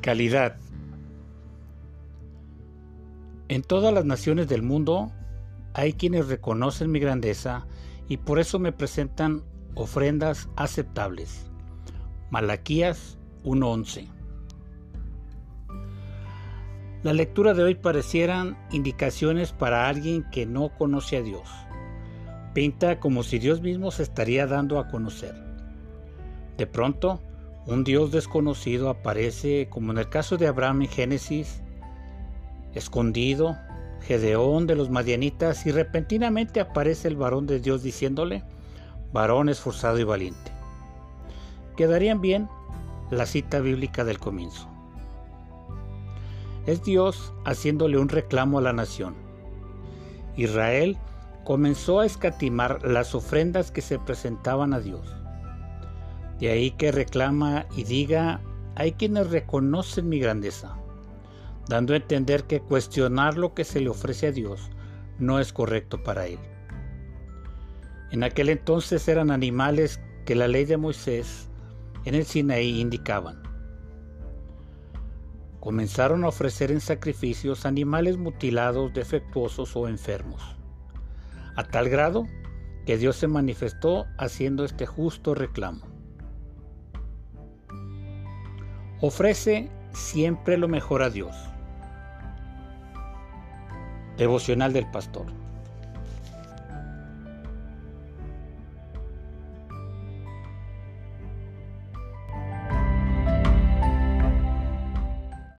Calidad. En todas las naciones del mundo hay quienes reconocen mi grandeza y por eso me presentan ofrendas aceptables. Malaquías 1:11. La lectura de hoy parecieran indicaciones para alguien que no conoce a Dios. Pinta como si Dios mismo se estaría dando a conocer. De pronto, un Dios desconocido aparece, como en el caso de Abraham en Génesis, escondido, Gedeón de los Madianitas, y repentinamente aparece el varón de Dios diciéndole, varón esforzado y valiente. Quedarían bien la cita bíblica del comienzo. Es Dios haciéndole un reclamo a la nación. Israel comenzó a escatimar las ofrendas que se presentaban a Dios. De ahí que reclama y diga, hay quienes reconocen mi grandeza, dando a entender que cuestionar lo que se le ofrece a Dios no es correcto para él. En aquel entonces eran animales que la ley de Moisés en el Sinaí indicaban. Comenzaron a ofrecer en sacrificios animales mutilados, defectuosos o enfermos, a tal grado que Dios se manifestó haciendo este justo reclamo. Ofrece siempre lo mejor a Dios. Devocional del Pastor.